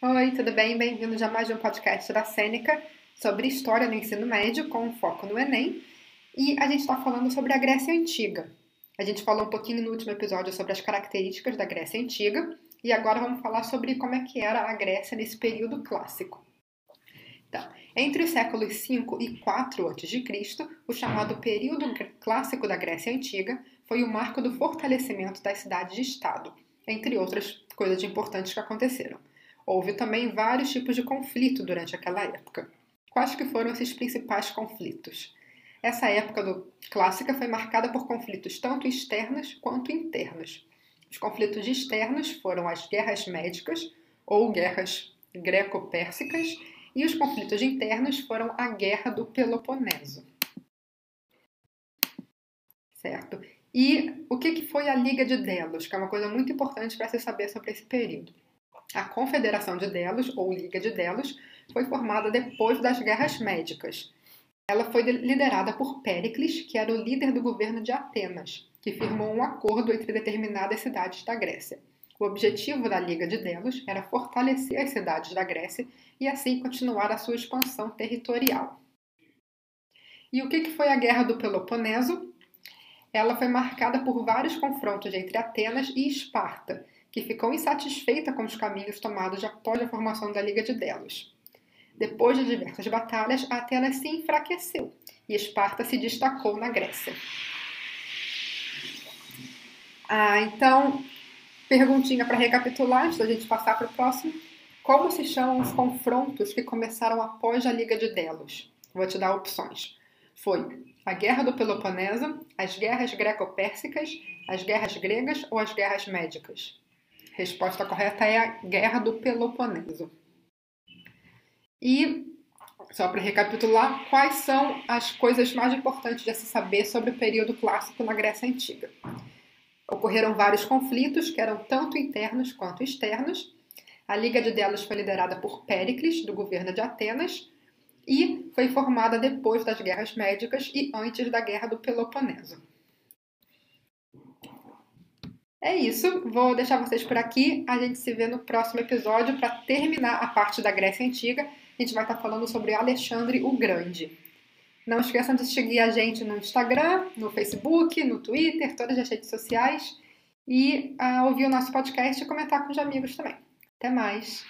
Oi, tudo bem? Bem-vindos a mais um podcast da Sêneca sobre história no ensino médio, com foco no Enem. E a gente está falando sobre a Grécia Antiga. A gente falou um pouquinho no último episódio sobre as características da Grécia Antiga e agora vamos falar sobre como é que era a Grécia nesse período clássico. Então, entre os séculos 5 e 4 a.C., o chamado período clássico da Grécia Antiga foi o marco do fortalecimento das cidades de Estado, entre outras coisas importantes que aconteceram. Houve também vários tipos de conflito durante aquela época. Quais que foram esses principais conflitos? Essa época do, clássica foi marcada por conflitos tanto externos quanto internos. Os conflitos externos foram as guerras médicas ou guerras greco-pérsicas e os conflitos internos foram a Guerra do Peloponeso. Certo? E o que foi a Liga de Delos, que é uma coisa muito importante para se saber sobre esse período? A Confederação de Delos, ou Liga de Delos, foi formada depois das Guerras Médicas. Ela foi liderada por Péricles, que era o líder do governo de Atenas, que firmou um acordo entre determinadas cidades da Grécia. O objetivo da Liga de Delos era fortalecer as cidades da Grécia e assim continuar a sua expansão territorial. E o que foi a Guerra do Peloponeso? Ela foi marcada por vários confrontos entre Atenas e Esparta, que ficou insatisfeita com os caminhos tomados após a formação da Liga de Delos. Depois de diversas batalhas, Atenas se enfraqueceu e Esparta se destacou na Grécia. Ah, então, perguntinha para recapitular, antes da gente passar para o próximo. Como se chamam os confrontos que começaram após a Liga de Delos? Vou te dar opções. Foi a Guerra do Peloponeso, as guerras greco-pérsicas, as guerras gregas ou as guerras médicas? Resposta correta é a Guerra do Peloponeso. E, só para recapitular, quais são as coisas mais importantes de se saber sobre o período clássico na Grécia Antiga? Ocorreram vários conflitos, que eram tanto internos quanto externos. A Liga de Delos foi liderada por Péricles, do governo de Atenas, e foi formada depois das guerras médicas e antes da Guerra do Peloponeso. É isso, vou deixar vocês por aqui. A gente se vê no próximo episódio para terminar a parte da Grécia Antiga. A gente vai estar falando sobre Alexandre o Grande. Não esqueçam de seguir a gente no Instagram, no Facebook, no Twitter, todas as redes sociais e uh, ouvir o nosso podcast e comentar com os amigos também. Até mais!